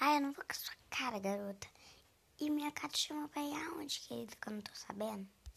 Ai, eu não vou com a sua cara, garota. E minha cara chama pra ir aonde, querido, que eu não tô sabendo?